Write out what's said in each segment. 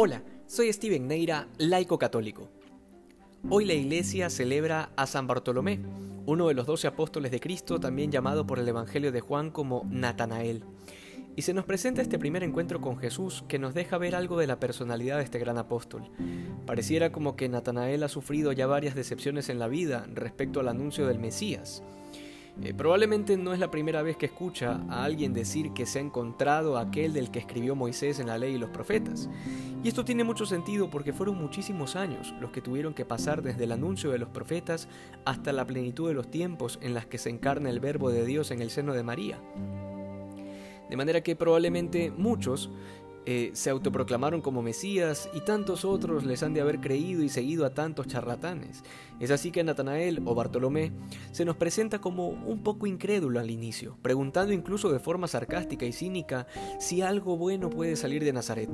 Hola, soy Steven Neira, laico católico. Hoy la iglesia celebra a San Bartolomé, uno de los doce apóstoles de Cristo, también llamado por el Evangelio de Juan como Natanael. Y se nos presenta este primer encuentro con Jesús que nos deja ver algo de la personalidad de este gran apóstol. Pareciera como que Natanael ha sufrido ya varias decepciones en la vida respecto al anuncio del Mesías. Eh, probablemente no es la primera vez que escucha a alguien decir que se ha encontrado aquel del que escribió Moisés en la ley y los profetas. Y esto tiene mucho sentido porque fueron muchísimos años los que tuvieron que pasar desde el anuncio de los profetas hasta la plenitud de los tiempos en las que se encarna el verbo de Dios en el seno de María. De manera que probablemente muchos eh, se autoproclamaron como Mesías y tantos otros les han de haber creído y seguido a tantos charlatanes. Es así que Natanael o Bartolomé se nos presenta como un poco incrédulo al inicio, preguntando incluso de forma sarcástica y cínica si algo bueno puede salir de Nazaret.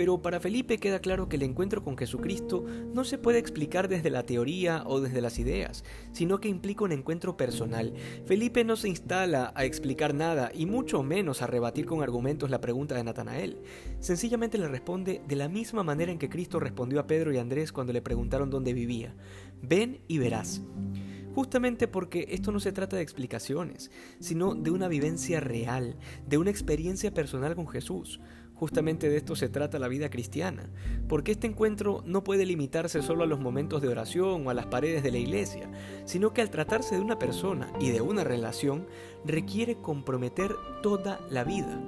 Pero para Felipe queda claro que el encuentro con Jesucristo no se puede explicar desde la teoría o desde las ideas, sino que implica un encuentro personal. Felipe no se instala a explicar nada y mucho menos a rebatir con argumentos la pregunta de Natanael. Sencillamente le responde de la misma manera en que Cristo respondió a Pedro y Andrés cuando le preguntaron dónde vivía. Ven y verás. Justamente porque esto no se trata de explicaciones, sino de una vivencia real, de una experiencia personal con Jesús. Justamente de esto se trata la vida cristiana, porque este encuentro no puede limitarse solo a los momentos de oración o a las paredes de la iglesia, sino que al tratarse de una persona y de una relación, requiere comprometer toda la vida.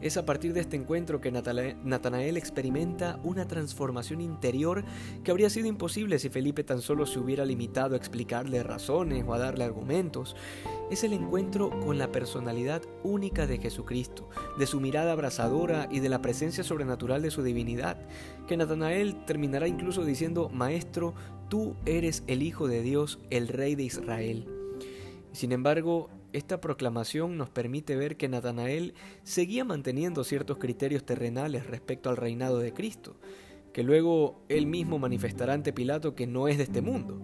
Es a partir de este encuentro que Natanael experimenta una transformación interior que habría sido imposible si Felipe tan solo se hubiera limitado a explicarle razones o a darle argumentos. Es el encuentro con la personalidad única de Jesucristo, de su mirada abrazadora y de la presencia sobrenatural de su divinidad, que Natanael terminará incluso diciendo, Maestro, tú eres el Hijo de Dios, el Rey de Israel. Sin embargo, esta proclamación nos permite ver que Natanael seguía manteniendo ciertos criterios terrenales respecto al reinado de Cristo, que luego él mismo manifestará ante Pilato que no es de este mundo.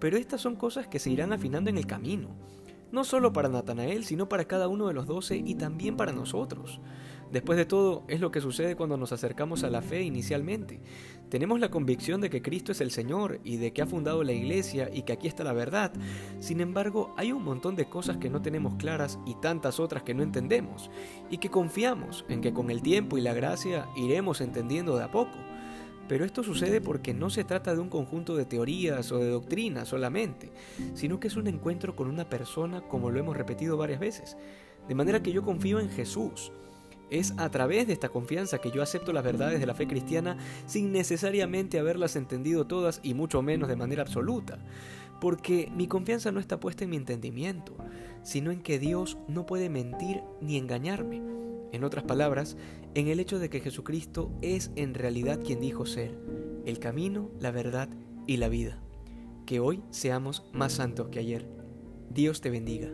Pero estas son cosas que se irán afinando en el camino, no solo para Natanael, sino para cada uno de los doce y también para nosotros. Después de todo, es lo que sucede cuando nos acercamos a la fe inicialmente. Tenemos la convicción de que Cristo es el Señor y de que ha fundado la iglesia y que aquí está la verdad. Sin embargo, hay un montón de cosas que no tenemos claras y tantas otras que no entendemos, y que confiamos en que con el tiempo y la gracia iremos entendiendo de a poco. Pero esto sucede porque no se trata de un conjunto de teorías o de doctrinas solamente, sino que es un encuentro con una persona como lo hemos repetido varias veces. De manera que yo confío en Jesús, es a través de esta confianza que yo acepto las verdades de la fe cristiana sin necesariamente haberlas entendido todas y mucho menos de manera absoluta. Porque mi confianza no está puesta en mi entendimiento, sino en que Dios no puede mentir ni engañarme. En otras palabras, en el hecho de que Jesucristo es en realidad quien dijo ser, el camino, la verdad y la vida. Que hoy seamos más santos que ayer. Dios te bendiga.